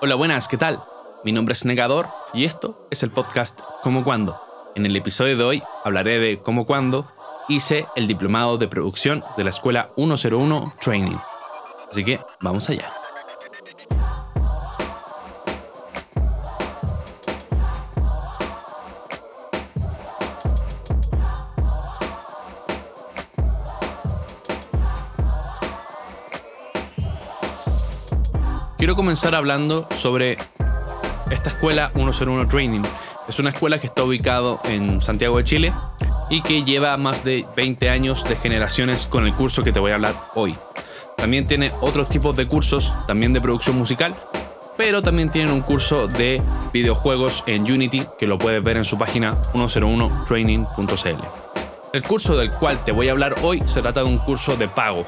Hola, buenas, ¿qué tal? Mi nombre es Negador y esto es el podcast Como Cuando. En el episodio de hoy hablaré de cómo cuando hice el diplomado de producción de la Escuela 101 Training. Así que vamos allá. Comenzar hablando sobre esta escuela 101 Training. Es una escuela que está ubicado en Santiago de Chile y que lleva más de 20 años de generaciones con el curso que te voy a hablar hoy. También tiene otros tipos de cursos, también de producción musical, pero también tienen un curso de videojuegos en Unity que lo puedes ver en su página 101training.cl. El curso del cual te voy a hablar hoy se trata de un curso de pago.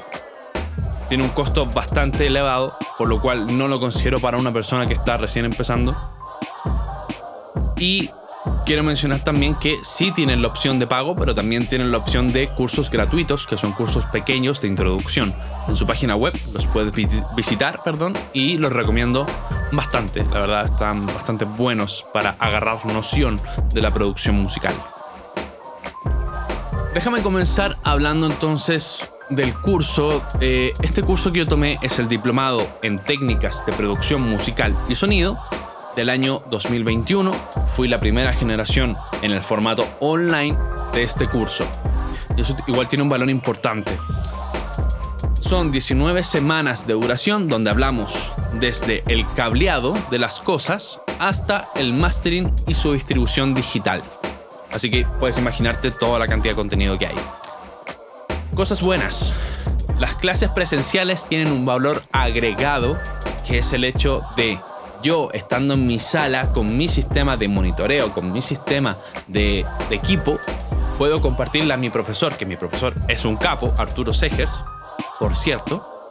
Tiene un costo bastante elevado, por lo cual no lo considero para una persona que está recién empezando. Y quiero mencionar también que sí tienen la opción de pago, pero también tienen la opción de cursos gratuitos, que son cursos pequeños de introducción. En su página web los puedes visitar, perdón, y los recomiendo bastante. La verdad están bastante buenos para agarrar noción de la producción musical. Déjame comenzar hablando entonces del curso. Eh, este curso que yo tomé es el diplomado en técnicas de producción musical y sonido del año 2021. Fui la primera generación en el formato online de este curso. Y eso igual tiene un valor importante. Son 19 semanas de duración donde hablamos desde el cableado de las cosas hasta el mastering y su distribución digital. Así que puedes imaginarte toda la cantidad de contenido que hay. Cosas buenas. Las clases presenciales tienen un valor agregado que es el hecho de yo estando en mi sala con mi sistema de monitoreo, con mi sistema de, equipo, puedo compartirla a mi profesor, que mi profesor es un capo, Arturo Segers, por cierto,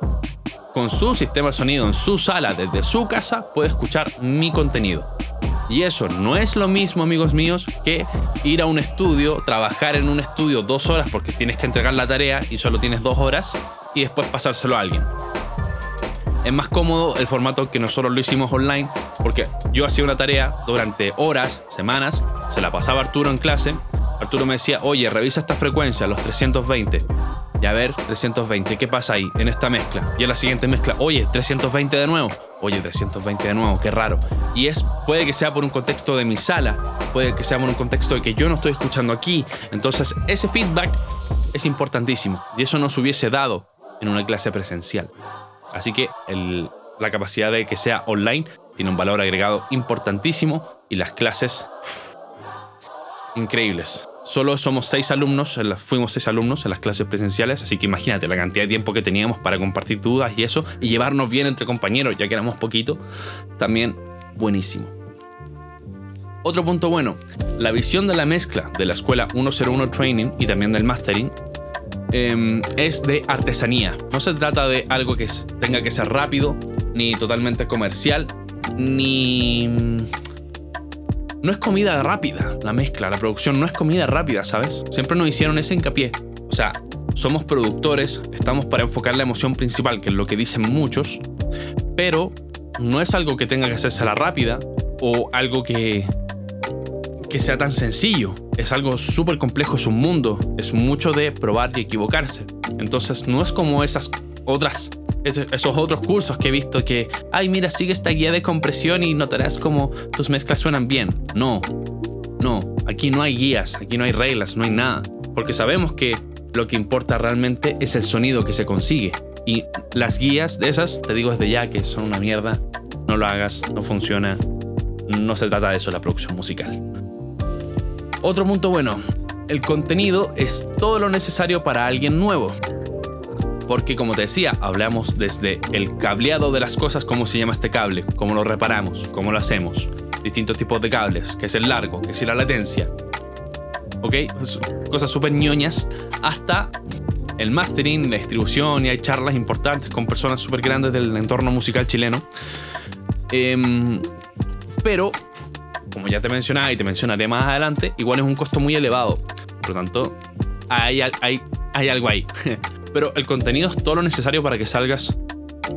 con su sistema de sonido en su sala desde su casa puede escuchar mi contenido. Y eso no es lo mismo, amigos míos, que ir a un estudio, trabajar en un estudio dos horas porque tienes que entregar la tarea y solo tienes dos horas y después pasárselo a alguien. Es más cómodo el formato que nosotros lo hicimos online porque yo hacía una tarea durante horas, semanas, se la pasaba Arturo en clase. Arturo me decía, oye, revisa esta frecuencia, los 320. Y a ver, 320, ¿qué pasa ahí en esta mezcla? Y en la siguiente mezcla, oye, 320 de nuevo. Oye, 320 de nuevo, qué raro. Y es, puede que sea por un contexto de mi sala, puede que sea por un contexto de que yo no estoy escuchando aquí. Entonces, ese feedback es importantísimo. Y eso no se hubiese dado en una clase presencial. Así que la capacidad de que sea online tiene un valor agregado importantísimo y las clases increíbles. Solo somos seis alumnos, fuimos seis alumnos en las clases presenciales, así que imagínate la cantidad de tiempo que teníamos para compartir dudas y eso, y llevarnos bien entre compañeros, ya que éramos poquito, también buenísimo. Otro punto bueno, la visión de la mezcla de la escuela 101 Training y también del Mastering Em, es de artesanía. No se trata de algo que tenga que ser rápido, ni totalmente comercial, ni... No es comida rápida la mezcla, la producción no es comida rápida, ¿sabes? Siempre nos hicieron ese hincapié. O sea, somos productores, estamos para enfocar la emoción principal, que es lo que dicen muchos, pero no es algo que tenga que hacerse a la rápida o algo que que sea tan sencillo. Es algo súper complejo, es un mundo. Es mucho de probar y equivocarse. Entonces no es como esas otras, esos otros cursos que he visto que, ay, mira, sigue esta guía de compresión y notarás como tus mezclas suenan bien. No, no, aquí no hay guías, aquí no hay reglas, no hay nada. Porque sabemos que lo que importa realmente es el sonido que se consigue. Y las guías de esas, te digo desde ya que son una mierda. No lo hagas, no funciona. No se trata de eso la producción musical. Otro punto bueno, el contenido es todo lo necesario para alguien nuevo. Porque como te decía, hablamos desde el cableado de las cosas, cómo se llama este cable, cómo lo reparamos, cómo lo hacemos, distintos tipos de cables, qué es el largo, qué es la latencia. ¿Ok? Cosas súper ñoñas, hasta el mastering, la distribución, y hay charlas importantes con personas súper grandes del entorno musical chileno. Em, pero como ya te mencionaba y te mencionaré más adelante, igual es un costo muy elevado. Por lo tanto, hay, hay, hay algo ahí. Pero el contenido es todo lo necesario para que salgas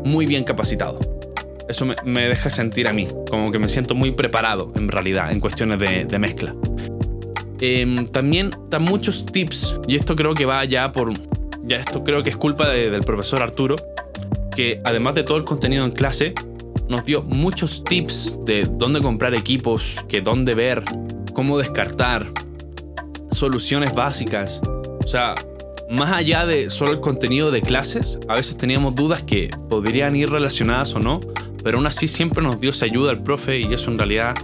muy bien capacitado. Eso me, deja sentir a mí, como que me siento muy preparado en realidad en cuestiones de, mezcla. Em, también dan muchos tips, y esto creo que va ya por... Ya esto creo que es culpa del profesor Arturo, que además de todo el contenido en clase, nos dio muchos tips de dónde comprar equipos, que dónde ver, cómo descartar, soluciones básicas. O sea, más allá de solo el contenido de clases, a veces teníamos dudas que podrían ir relacionadas o no, pero aún así siempre nos dio esa ayuda al profe y eso en realidad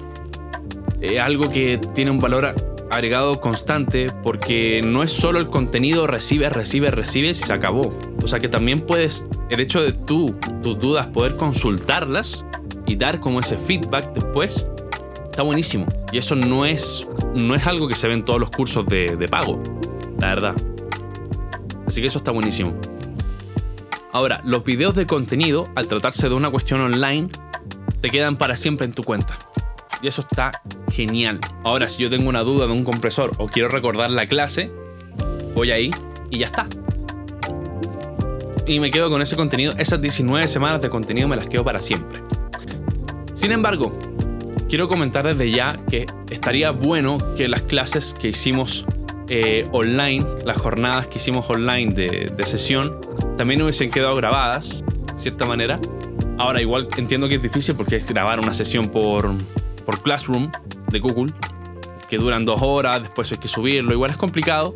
es algo que tiene un valor agregado constante porque no es solo el contenido recibe, recibe, recibe y se acabó. O sea que también puedes, el hecho de tú, tus dudas, poder consultarlas y dar como ese feedback después, está buenísimo. Y eso no es, no es algo que se ve en todos los cursos de, de pago, la verdad. Así que eso está buenísimo. Ahora, los videos de contenido, al tratarse de una cuestión online, te quedan para siempre en tu cuenta. Y eso está genial. Ahora, si yo tengo una duda de un compresor o quiero recordar la clase, voy ahí y ya está. Y me quedo con ese contenido. Esas 19 semanas de contenido me las quedo para siempre. Sin embargo, quiero comentar desde ya que estaría bueno que las clases que hicimos eh, online, las jornadas que hicimos online de, sesión, también hubiesen quedado grabadas, de cierta manera. Ahora, igual entiendo que es difícil porque es grabar una sesión por, por Classroom de Google, que duran dos horas, después hay que subirlo, igual es complicado,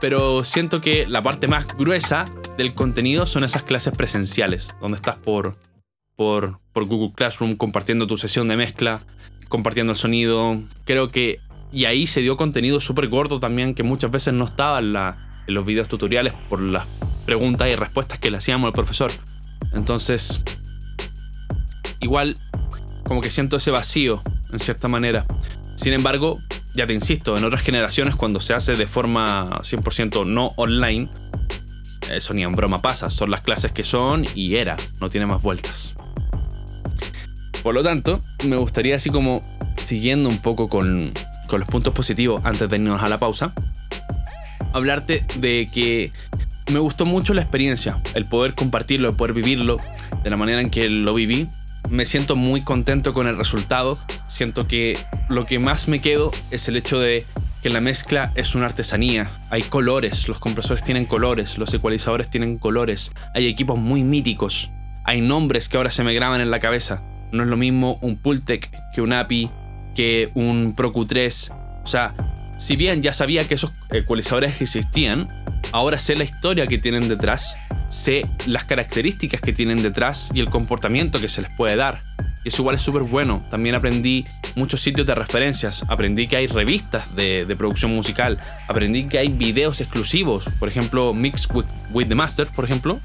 pero siento que la parte más gruesa del contenido son esas clases presenciales, donde estás por, por, por Google Classroom compartiendo tu sesión de mezcla, compartiendo el sonido. Creo que y ahí se dio contenido súper gordo también que muchas veces no estaba en, los videos tutoriales por las preguntas y respuestas que le hacíamos al profesor. Entonces, igual como que siento ese vacío en cierta manera. Sin embargo, ya te insisto, en otras generaciones cuando se hace de forma 100% no online, eso ni en broma pasa, son las clases que son y era, no tiene más vueltas. Por lo tanto, me gustaría así como siguiendo un poco con, con los puntos positivos antes de irnos a la pausa, hablarte de que me gustó mucho la experiencia, el poder compartirlo, el poder vivirlo de la manera en que lo viví. Me siento muy contento con el resultado. Siento que lo que más me quedo es el hecho de que la mezcla es una artesanía. Hay colores, los compresores tienen colores, los ecualizadores tienen colores, hay equipos muy míticos, hay nombres que ahora se me graban en la cabeza. No es lo mismo un Pultec que un API, que un Pro Q3. O sea, si bien ya sabía que esos ecualizadores existían, ahora sé la historia que tienen detrás, sé las características que tienen detrás y el comportamiento que se les puede dar. Y eso igual es súper bueno. También aprendí muchos sitios de referencias. Aprendí que hay revistas de, producción musical. Aprendí que hay videos exclusivos. Por ejemplo, Mix with, with, the Master, por ejemplo.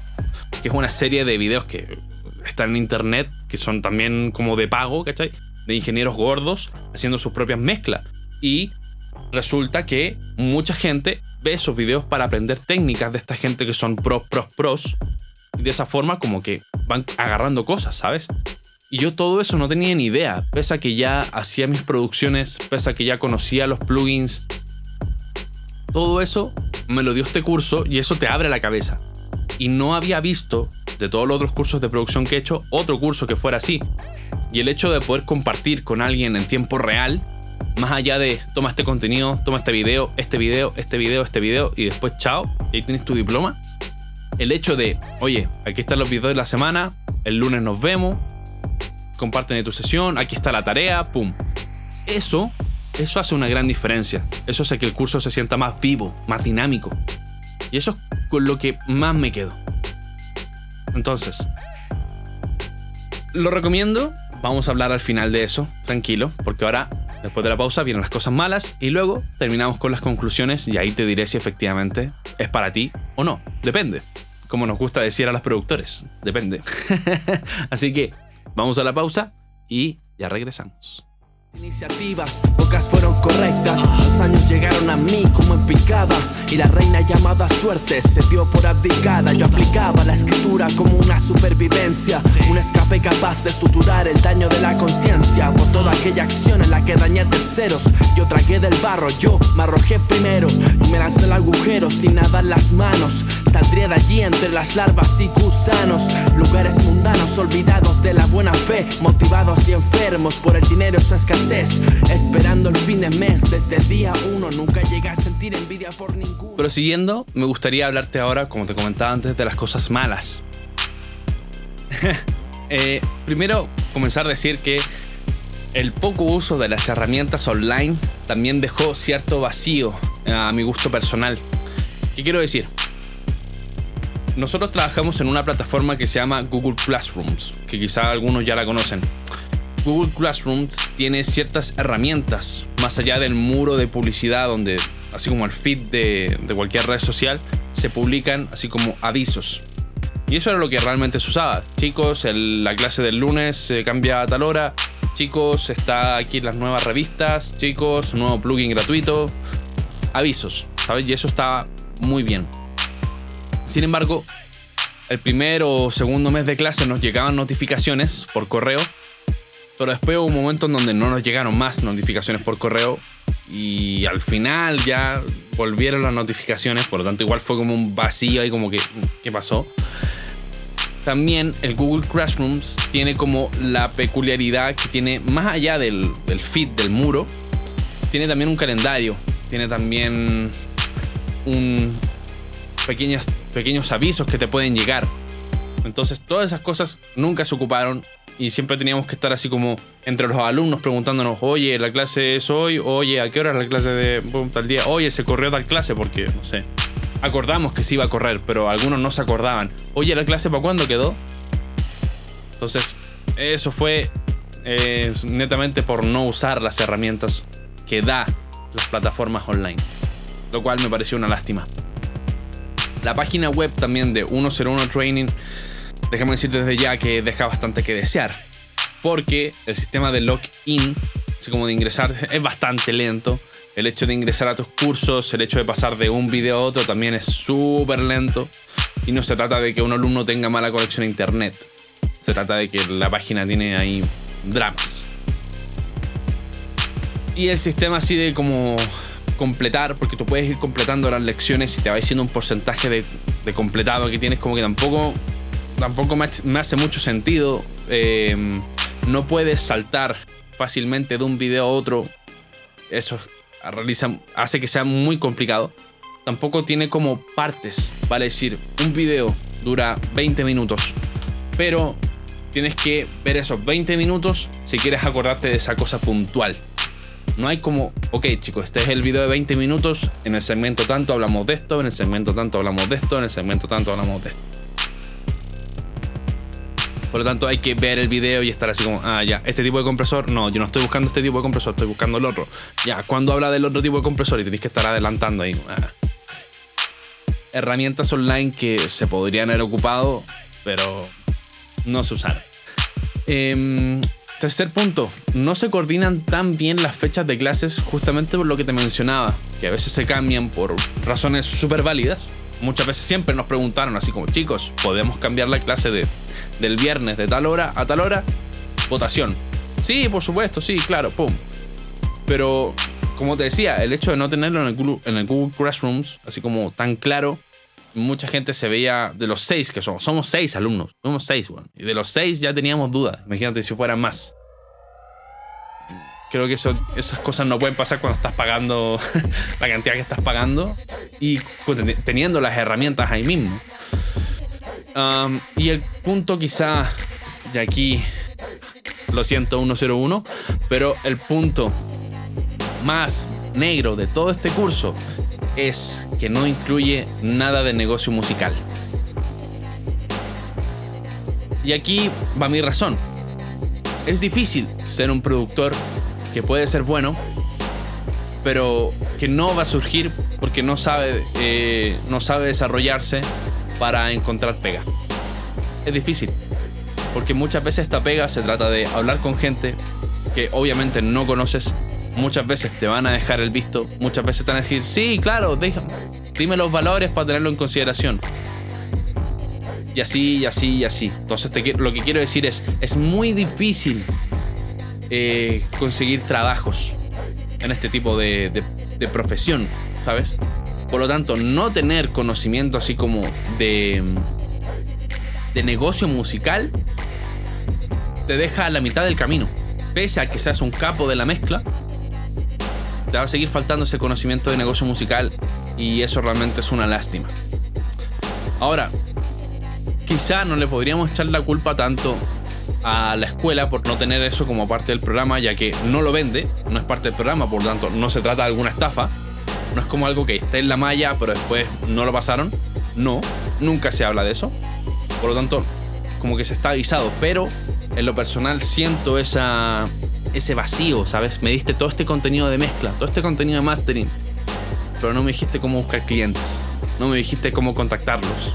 Que es una serie de videos que están en internet. Que son también como de pago, ¿cachai? De ingenieros gordos haciendo sus propias mezclas. Y resulta que mucha gente ve esos videos para aprender técnicas de esta gente que son pros, pros, pros. Y de esa forma como que van agarrando cosas, ¿sabes? Y yo todo eso no tenía ni idea, pese a que ya hacía mis producciones, pese a que ya conocía los plugins. Todo eso me lo dio este curso y eso te abre la cabeza. Y no había visto, de todos los otros cursos de producción que he hecho, otro curso que fuera así. Y el hecho de poder compartir con alguien en tiempo real, más allá de toma este contenido, toma este video, este video, este video, este video y después chao, y ahí tienes tu diploma. El hecho de, oye, aquí están los videos de la semana, el lunes nos vemos, comparten tu sesión, aquí está la tarea, pum. Eso, eso hace una gran diferencia. Eso hace que el curso se sienta más vivo, más dinámico. Y eso es con lo que más me quedo. Entonces, lo recomiendo Vamos a hablar al final de eso, tranquilo, porque ahora, después de la pausa, vienen las cosas malas y luego terminamos con las conclusiones y ahí te diré si efectivamente es para ti o no. Depende. Como nos gusta decir a los productores, depende. Así que vamos a la pausa y ya regresamos. Iniciativas, pocas fueron correctas. Los años llegaron a mí como en picada. Y la reina llamada suerte se dio por abdicada. Yo aplicaba la escritura como una supervivencia. Un escape capaz de suturar el daño de la conciencia. Por toda aquella acción en la que dañé terceros. Yo tragué del barro, yo me arrojé primero. Y me lancé el agujero sin nada en las manos Saldría de allí entre las larvas y gusanos. Lugares mundanos, olvidados de la buena fe. Motivados y enfermos por el dinero y su escasez. Esperando el fin de mes, desde el día uno. Nunca llega a sentir envidia por ninguno. Pero siguiendo, me gustaría hablarte ahora, como te comentaba antes, de las cosas malas. Eh, primero, comenzar a decir que el poco uso de las herramientas online también dejó cierto vacío a mi gusto personal. ¿Qué quiero decir? Nosotros trabajamos en una plataforma que se llama Google Classrooms, que quizá algunos ya la conocen. Google Classrooms tiene ciertas herramientas más allá del muro de publicidad donde, así como el feed de, cualquier red social, se publican así como avisos. Y eso era lo que realmente se usaba. Chicos, la clase del lunes cambia a tal hora. Chicos, está aquí las nuevas revistas. Chicos, nuevo plugin gratuito. Avisos, ¿sabes? Y eso está muy bien. Sin embargo, el primer o segundo mes de clase nos llegaban notificaciones por correo, pero después hubo un momento en donde no nos llegaron más notificaciones por correo y al final ya volvieron las notificaciones, por lo tanto igual fue como un vacío ahí como que, ¿qué pasó? También el Google Classrooms tiene como la peculiaridad que tiene, más allá del, del feed del muro, tiene también un calendario, tiene también un, pequeñas, pequeños avisos que te pueden llegar. Entonces todas esas cosas nunca se ocuparon y siempre teníamos que estar así como entre los alumnos preguntándonos, oye, la clase es hoy, oye, ¿a qué hora es la clase de tal día? Oye, se corrió tal clase porque, no sé, acordamos que se iba a correr, pero algunos no se acordaban. Oye, ¿la clase para cuándo quedó? Entonces, eso fue eh, netamente por no usar las herramientas que da las plataformas online, lo cual me pareció una lástima. La página web también de 101 Training, déjame decir desde ya que deja bastante que desear. Porque el sistema de login, así como de ingresar, es bastante lento. El hecho de ingresar a tus cursos, el hecho de pasar de un video a otro también es súper lento. Y no se trata de que un alumno tenga mala conexión a internet. Se trata de que la página tiene ahí dramas. Y el sistema así de como completar, porque tú puedes ir completando las lecciones y te va diciendo un porcentaje de, completado que tienes, como que tampoco, tampoco me, hace mucho sentido. Eh, no puedes saltar fácilmente de un video a otro. Eso realiza, hace que sea muy complicado. Tampoco tiene como partes, vale decir, un video dura 20 minutos, pero tienes que ver esos 20 minutos si quieres acordarte de esa cosa puntual. No hay como, ok chicos, este es el video de 20 minutos, en el segmento tanto hablamos de esto, en el segmento tanto hablamos de esto, en el segmento tanto hablamos de esto. Por lo tanto, hay que ver el video y estar así como, ah, ya, este tipo de compresor, no, yo no estoy buscando este tipo de compresor, estoy buscando el otro. Ya, cuando habla del otro tipo de compresor y tenéis que estar adelantando ahí. Ah. Herramientas online que se podrían haber ocupado, pero no se usaron. Eh, Tercer punto, no se coordinan tan bien las fechas de clases justamente por lo que te mencionaba, que a veces se cambian por razones súper válidas. Muchas veces siempre nos preguntaron así como, chicos, ¿podemos cambiar la clase de, del viernes de tal hora a tal hora? Votación. Sí, por supuesto, sí, claro, pum. Pero, como te decía, el hecho de no tenerlo en el Google, en el Google Classrooms, así como tan claro, mucha gente se veía de los seis que somos. Somos seis alumnos. Somos seis, weón. Y de los seis ya teníamos dudas. Imagínate si fueran más. Creo que esas cosas no pueden pasar cuando estás pagando la cantidad que estás pagando y teniendo las herramientas ahí mismo. Y el punto quizá de aquí, lo siento 101, pero el punto más negro de todo este curso es que no incluye nada de negocio musical. Y aquí va mi razón. Es difícil ser un productor que puede ser bueno, pero que no va a surgir porque no sabe, eh, no sabe desarrollarse para encontrar pega. Es difícil, porque muchas veces esta pega se trata de hablar con gente que obviamente no conoces muchas veces te van a dejar el visto, muchas veces te van a decir, sí, claro, dime los valores para tenerlo en consideración. Y así, y así, y así. Entonces lo que quiero decir es, es muy difícil eh, conseguir trabajos en este tipo de, profesión, ¿sabes? Por lo tanto, no tener conocimiento así como de, de negocio musical te deja a la mitad del camino. Pese a que seas un capo de la mezcla, te va a seguir faltando ese conocimiento de negocio musical y eso realmente es una lástima. Ahora, quizá no le podríamos echar la culpa tanto a la escuela por no tener eso como parte del programa, ya que no lo vende, no es parte del programa, por lo tanto no se trata de alguna estafa, no es como algo que está en la malla pero después no lo pasaron, no, nunca se habla de eso, por lo tanto como que se está avisado, pero en lo personal siento esa, ese vacío, ¿sabes? Me diste todo este contenido de mezcla, todo este contenido de mastering, pero no me dijiste cómo buscar clientes, no me dijiste cómo contactarlos.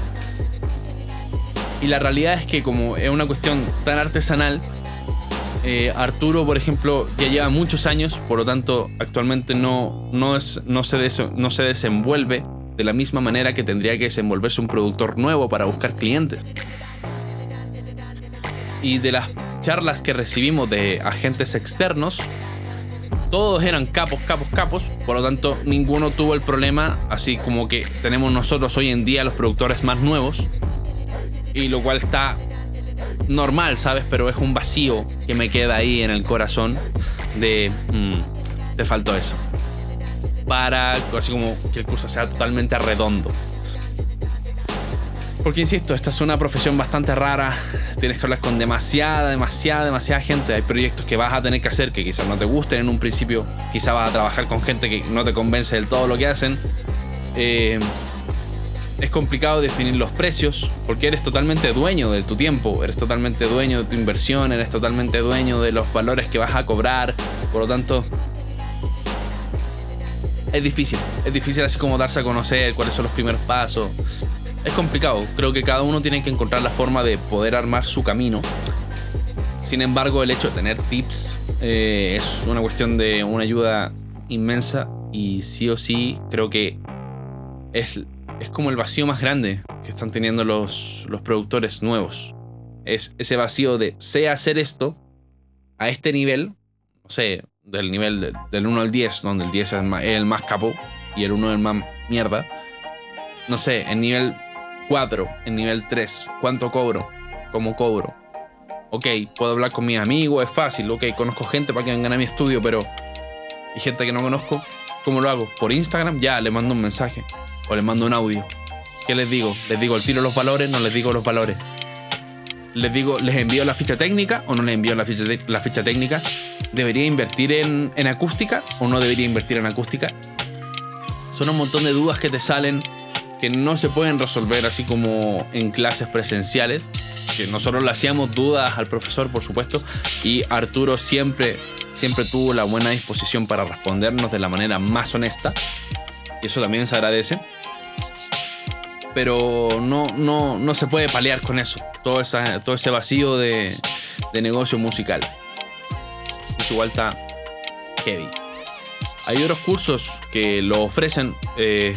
Y la realidad es que como es una cuestión tan artesanal, eh, Arturo, por ejemplo, ya lleva muchos años, por lo tanto, actualmente no, no, es, no, se no se desenvuelve de la misma manera que tendría que desenvolverse un productor nuevo para buscar clientes. Y de las charlas que recibimos de agentes externos, todos eran capos, capos, capos. Por lo tanto, ninguno tuvo el problema, así como que tenemos nosotros hoy en día los productores más nuevos. Y lo cual está normal, ¿sabes? Pero es un vacío que me queda ahí en el corazón de... Mm, te faltó eso. Para, así como que el curso sea totalmente redondo. Porque insisto, esta es una profesión bastante rara. Tienes que hablar con demasiada, demasiada, demasiada gente. Hay proyectos que vas a tener que hacer que quizás no te gusten en un principio. Quizás vas a trabajar con gente que no te convence del todo lo que hacen. Eh, es complicado definir los precios porque eres totalmente dueño de tu tiempo, eres totalmente dueño de tu inversión, eres totalmente dueño de los valores que vas a cobrar. Por lo tanto, es difícil. Es difícil así como darse a conocer cuáles son los primeros pasos es complicado. Creo que cada uno tiene que encontrar la forma de poder armar su camino. Sin embargo, el hecho de tener tips eh, es una cuestión de una ayuda inmensa y sí o sí creo que es, es como el vacío más grande que están teniendo los, los productores nuevos. Es ese vacío de sé hacer esto a este nivel, no sé, del nivel del 1 al 10, donde el 10 es el más, capo y el 1 es el más mierda. No sé, el nivel 4 en nivel 3. ¿Cuánto cobro? ¿Cómo cobro? Ok, puedo hablar con mis amigos, es fácil. Ok, conozco gente para que vengan a mi estudio, pero. ¿Y gente que no conozco? ¿Cómo lo hago? ¿Por Instagram? Ya, le mando un mensaje. O le mando un audio. ¿Qué les digo? ¿Les digo el tiro los valores? No les digo los valores. Les digo, ¿les envío la ficha técnica o no les envío la ficha, la ficha técnica? ¿Debería invertir en, en acústica o no debería invertir en acústica? Son un montón de dudas que te salen que no se pueden resolver así como en clases presenciales, que nosotros le hacíamos dudas al profesor, por supuesto, y Arturo siempre, siempre tuvo la buena disposición para respondernos de la manera más honesta, y eso también se agradece. Pero no, no, no se puede paliar con eso, todo, esa, todo ese vacío de, de negocio musical. Eso igual está heavy. Hay otros cursos que lo ofrecen. Eh,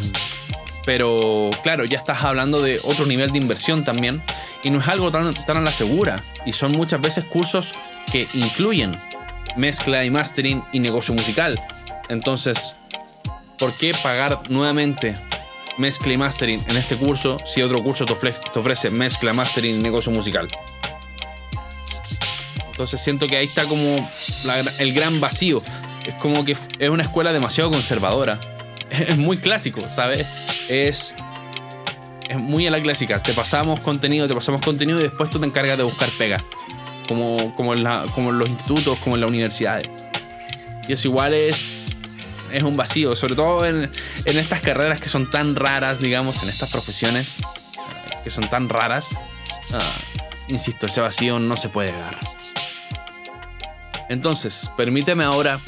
pero claro, ya estás hablando de otro nivel de inversión también. Y no es algo tan, tan a la segura. Y son muchas veces cursos que incluyen mezcla y mastering y negocio musical. Entonces, ¿por qué pagar nuevamente mezcla y mastering en este curso si otro curso te ofrece, mezcla, mastering y negocio musical? Entonces siento que ahí está como el gran vacío. Es como que es una escuela demasiado conservadora es muy clásico, ¿sabes? Es, muy a la clásica. Te pasamos contenido, te pasamos contenido y después tú te encargas de buscar pega. Como, como en los institutos, como en las universidades. Y eso igual es, es un vacío, sobre todo en, en estas carreras que son tan raras, digamos, en estas profesiones que son tan raras. Ah, insisto, ese vacío no se puede dar. Entonces, permíteme ahora,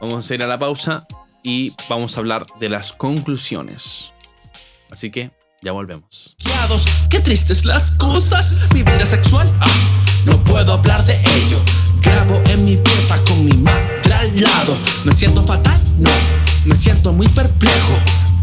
vamos a ir a la pausa y vamos a hablar de las conclusiones. Así que ya volvemos. Qué tristes las cosas, mi vida sexual, ah, no puedo hablar de ello. Grabo en mi pieza con mi madre al lado. ¿Me siento fatal? Me siento muy perplejo.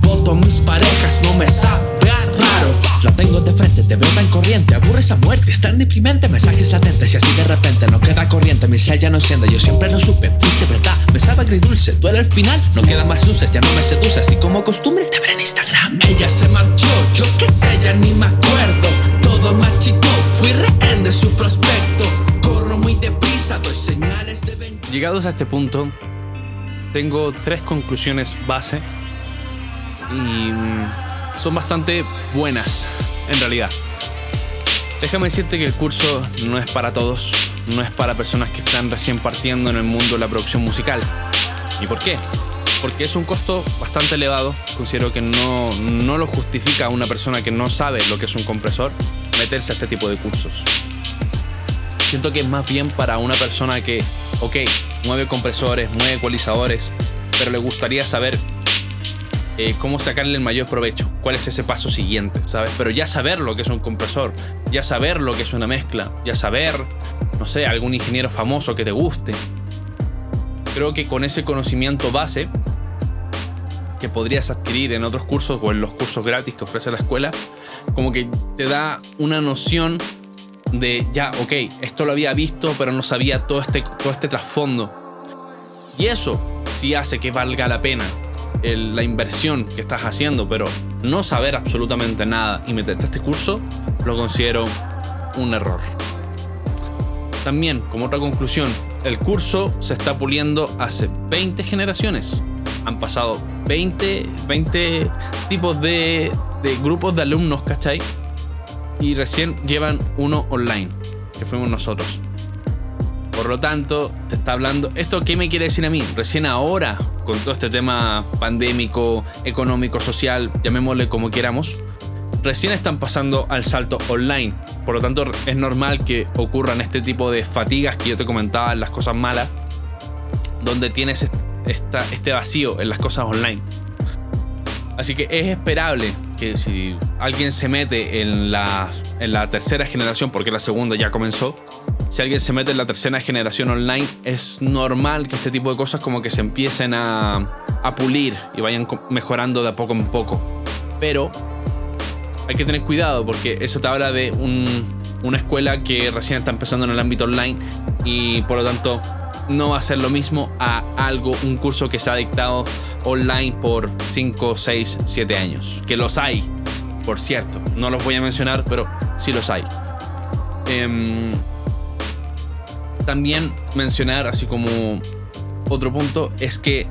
Voto mis parejas, no me sabe raro. La tengo de frente, te veo tan corriente, aburre esa muerte, es tan deprimente, mensajes latentes y así de repente no queda corriente, mi cel ya no enciende, yo siempre lo supe, triste verdad, me sabe agridulce, duele al final, no queda más luces, ya no me seduce, así como costumbre, te veré en Instagram. Ella se marchó, yo qué sé, ya ni me acuerdo, todo machito, fui rehén de su prospecto, corro muy deprisa, doy señales de venganza. Llegados a este punto, tengo tres conclusiones base y mm, son bastante buenas en realidad. Déjame decirte que el curso no es para todos, no es para personas que están recién partiendo en el mundo de la producción musical. ¿Y por qué? Porque es un costo bastante elevado, considero que no, no lo justifica a una persona que no sabe lo que es un compresor meterse a este tipo de cursos. Siento que es más bien para una persona que, ok, mueve compresores, mueve ecualizadores, pero le gustaría saber eh, cómo sacarle el mayor provecho, cuál es ese paso siguiente, ¿sabes? Pero ya saber lo que es un compresor, ya saber lo que es una mezcla, ya saber, no sé, algún ingeniero famoso que te guste. Creo que con ese conocimiento base que podrías adquirir en otros cursos o en los cursos gratis que ofrece la escuela, como que te da una noción de ya, ok, esto lo había visto, pero no sabía todo este, todo este trasfondo. Y eso sí hace que valga la pena la inversión que estás haciendo, pero no saber absolutamente nada y meterte a este curso, lo considero un error. También, como otra conclusión, el curso se está puliendo hace 20 generaciones. Han pasado 20, 20 tipos de, de grupos de alumnos, ¿cachai? Y recién llevan uno online, que fuimos nosotros. Por lo tanto, te está hablando. ¿Esto qué me quiere decir a mí? Recién ahora, con todo este tema pandémico, económico, social, llamémosle como queramos, recién están pasando al salto online. Por lo tanto, es normal que ocurran este tipo de fatigas que yo te comentaba en las cosas malas, donde tienes este vacío en las cosas online. Así que es esperable que si alguien se mete en la, en la tercera generación, porque la segunda ya comenzó, si alguien se mete en la tercera generación online, es normal que este tipo de cosas como que se empiecen a, a pulir y vayan mejorando de poco en poco. Pero hay que tener cuidado porque eso te habla de una escuela que recién está empezando en el ámbito online y por lo tanto no va a ser lo mismo a algo, un curso que se ha dictado online por 5, 6, 7 años. Que los hay, por cierto. No los voy a mencionar, pero sí los hay. Eh, también mencionar, así como otro punto, es que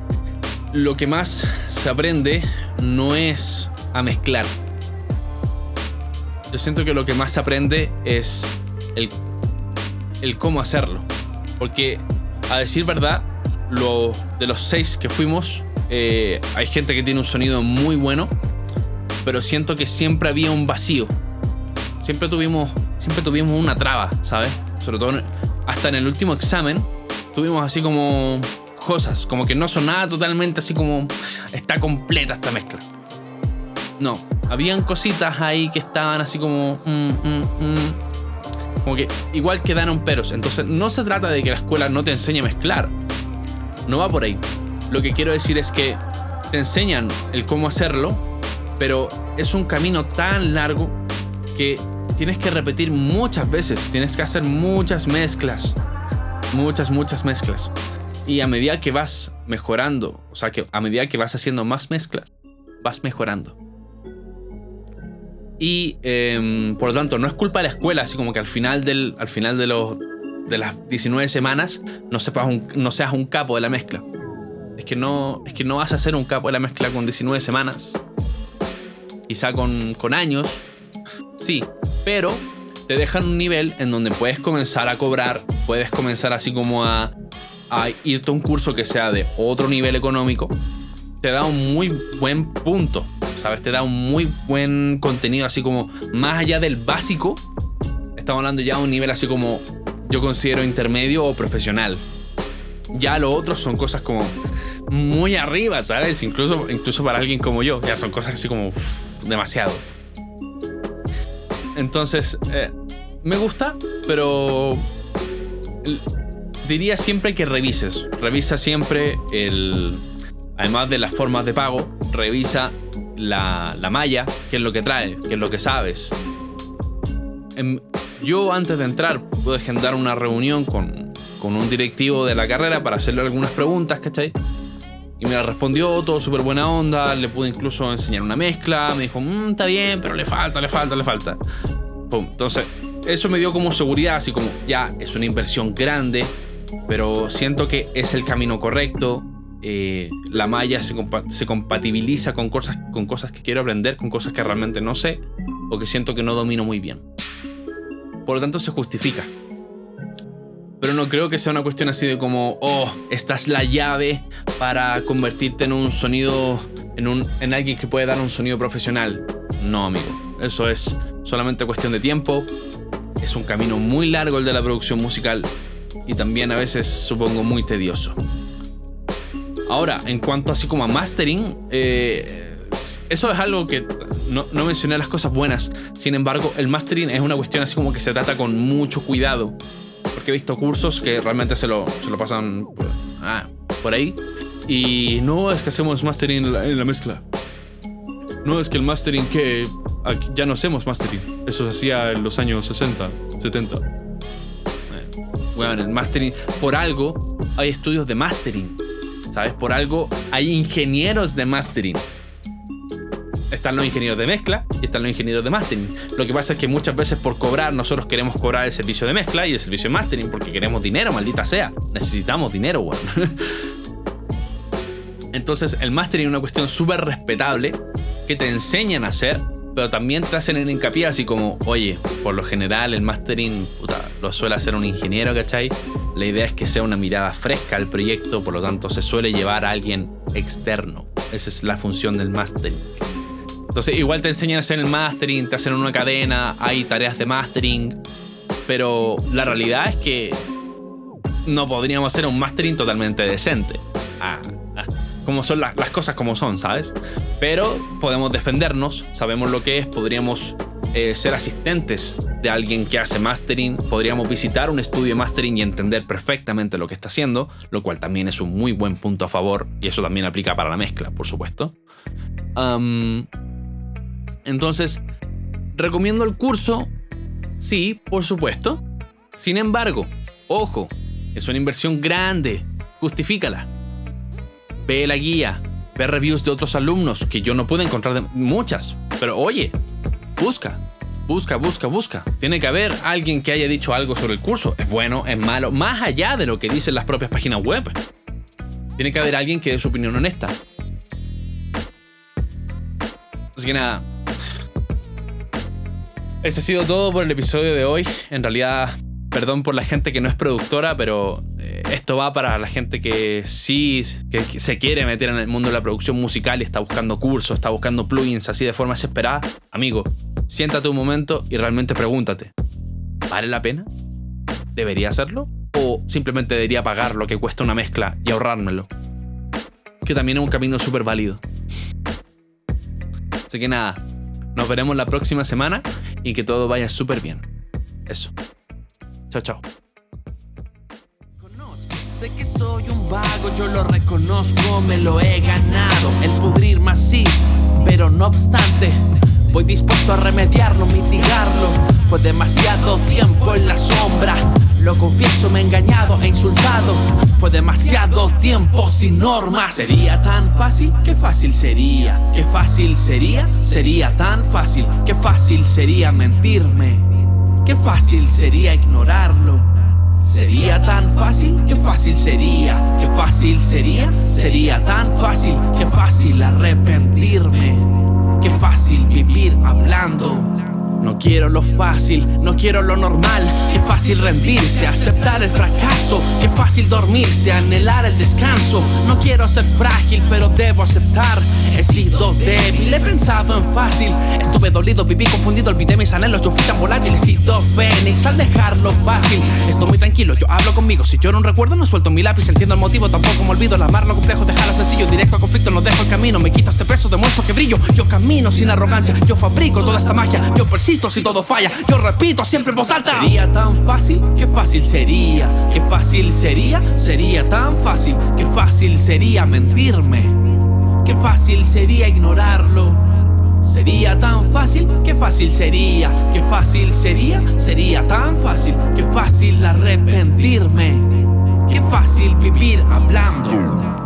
lo que más se aprende no es a mezclar. Yo siento que lo que más se aprende es el, el cómo hacerlo. Porque, a decir verdad, lo, de los seis que fuimos, eh, hay gente que tiene un sonido muy bueno, pero siento que siempre había un vacío. Siempre tuvimos, siempre tuvimos una traba, ¿sabes? Sobre todo hasta en el último examen tuvimos así como cosas, como que no sonaba totalmente así como está completa esta mezcla. No, habían cositas ahí que estaban así como... Mm, mm, mm. Como que igual quedaron peros. Entonces no se trata de que la escuela no te enseñe a mezclar. No va por ahí. Lo que quiero decir es que te enseñan el cómo hacerlo, pero es un camino tan largo que tienes que repetir muchas veces, tienes que hacer muchas mezclas, muchas, muchas mezclas. Y a medida que vas mejorando, o sea, que a medida que vas haciendo más mezclas, vas mejorando. Y em, por lo tanto, no es culpa de la escuela, así como que al final, del, al final de, los, de las 19 semanas no, sepas no seas un capo de la mezcla. Es que, no, es que no vas a ser un capo de la mezcla con 19 semanas. Quizá con, con años. Sí, pero te dejan un nivel en donde puedes comenzar a cobrar, puedes comenzar así como a, a irte a un curso que sea de otro nivel económico. Te da un muy buen punto, ¿sabes? Te da un muy buen contenido, así como más allá del básico. Estamos hablando ya de un nivel así como yo considero intermedio o profesional. Ya lo otro son cosas como muy arriba, ¿sabes? Incluso, incluso para alguien como yo, ya son cosas así como demasiado. Entonces, eh, me gusta, pero diría siempre que revises. Revisa siempre el. Además de las formas de pago, revisa la, la malla, qué es lo que trae, qué es lo que sabes. Em, yo antes de entrar pude agendar una reunión con, con un directivo de la carrera para hacerle algunas preguntas, ¿cachai? Y me la respondió todo súper buena onda, le pude incluso enseñar una mezcla, me dijo, mmm, está bien, pero le falta, le falta, le falta. Entonces, eso me dio como seguridad, así como, ya, es una inversión grande, pero siento que es el camino correcto. Eh, la malla se, compatibiliza con cosas, con cosas que quiero aprender, con cosas que realmente no sé o que siento que no domino muy bien. Por lo tanto, se justifica. Pero no creo que sea una cuestión así de como, oh, esta es la llave para convertirte en un sonido, en, un, en alguien que puede dar un sonido profesional. No, amigo. Eso es solamente cuestión de tiempo. Es un camino muy largo el de la producción musical y también a veces supongo muy tedioso. Ahora, en cuanto así como a mastering, eh, eso es algo que no, no, mencioné las cosas buenas. Sin embargo, el mastering es una cuestión así como que se trata con mucho cuidado porque he visto cursos que realmente se lo, se lo pasan ah, por ahí. Y no es que hacemos mastering en la, mezcla. No es que el mastering que ya no hacemos mastering. Eso se hacía en los años 60, 70. Bueno, el mastering, por algo hay estudios de mastering. ¿Sabes? Por algo hay ingenieros de mastering están los ingenieros de mezcla y están los ingenieros de mastering. Lo que pasa es que muchas veces por cobrar nosotros queremos cobrar el servicio de mezcla y el servicio de mastering porque queremos dinero, maldita sea. Necesitamos dinero, weón. Entonces el mastering es una cuestión súper respetable que te enseñan a hacer, pero también te hacen el hincapié así como, oye, por lo general el mastering puta, lo suele hacer un ingeniero, ¿cachai? La idea es que sea una mirada fresca al proyecto, por lo tanto se suele llevar a alguien externo. Esa es la función del mastering. Entonces, igual te enseñan a hacer el mastering, te hacen una cadena, hay tareas de mastering, pero la realidad es que no podríamos hacer un mastering totalmente decente. Ah, ah, como son las, cosas como son, ¿sabes? Pero podemos defendernos, sabemos lo que es, podríamos eh, ser asistentes de alguien que hace mastering, podríamos visitar un estudio de mastering y entender perfectamente lo que está haciendo, lo cual también es un muy buen punto a favor y eso también aplica para la mezcla, por supuesto. Entonces, ¿recomiendo el curso? Sí, por supuesto. Sin embargo, ojo, es una inversión grande. Justifícala. Ve la guía, ve reviews de otros alumnos, que yo no puedo encontrar de muchas. Pero oye, busca, busca, busca, busca. Tiene que haber alguien que haya dicho algo sobre el curso. Es bueno, es malo, más allá de lo que dicen las propias páginas web. Tiene que haber alguien que dé su opinión honesta. Así que nada, ese ha sido todo por el episodio de hoy. En realidad, perdón por la gente que no es productora, pero eh, esto va para la gente que sí que, se quiere meter en el mundo de la producción musical y está buscando cursos, está buscando plugins así de forma desesperada. Amigo, siéntate un momento y realmente pregúntate, ¿vale la pena? ¿Debería hacerlo? ¿O simplemente debería pagar lo que cuesta una mezcla y ahorrármelo? Que también es un camino súper válido. Así que nada, nos veremos la próxima semana y que todo vaya súper bien. Eso. Chao, chao. Sé que soy un vago, yo lo reconozco, me lo he ganado. El pudrirme así, pero no obstante, voy dispuesto a remediarlo, mitigarlo. Fue demasiado tiempo en la sombra lo confieso, me he engañado e insultado. Fue demasiado tiempo sin normas. Sería tan fácil, qué fácil sería. Qué fácil sería, sería tan fácil. Qué fácil sería mentirme. Qué fácil sería ignorarlo. Sería tan fácil, qué fácil sería. Qué fácil sería, sería tan fácil. Qué fácil arrepentirme. Qué fácil vivir hablando. No quiero lo fácil, no quiero lo normal. Qué fácil rendirse, aceptar el fracaso. Qué fácil dormirse, anhelar el descanso. No quiero ser frágil, pero debo aceptar. He sido débil, he pensado en fácil. Estuve dolido, viví confundido, olvidé mis anhelos. Yo fui tan volátil, he sido fénix al dejarlo fácil. Estoy muy tranquilo, yo hablo conmigo. Si yo no recuerdo, no suelto mi lápiz. Entiendo el motivo, tampoco me olvido. El amar lo complejo, dejarlo sencillo. Directo a conflicto, no dejo el camino. Me quito este peso, demuestro que brillo. Yo camino sin arrogancia, yo fabrico toda esta magia. Yo persigo si todo falla. Yo repito siempre en voz alta. Sería tan fácil, qué fácil sería. Qué fácil sería, sería tan fácil. Qué fácil sería mentirme. Qué fácil sería ignorarlo. Sería tan fácil, qué fácil sería, qué fácil sería, sería tan fácil, qué fácil arrepentirme, qué fácil vivir hablando.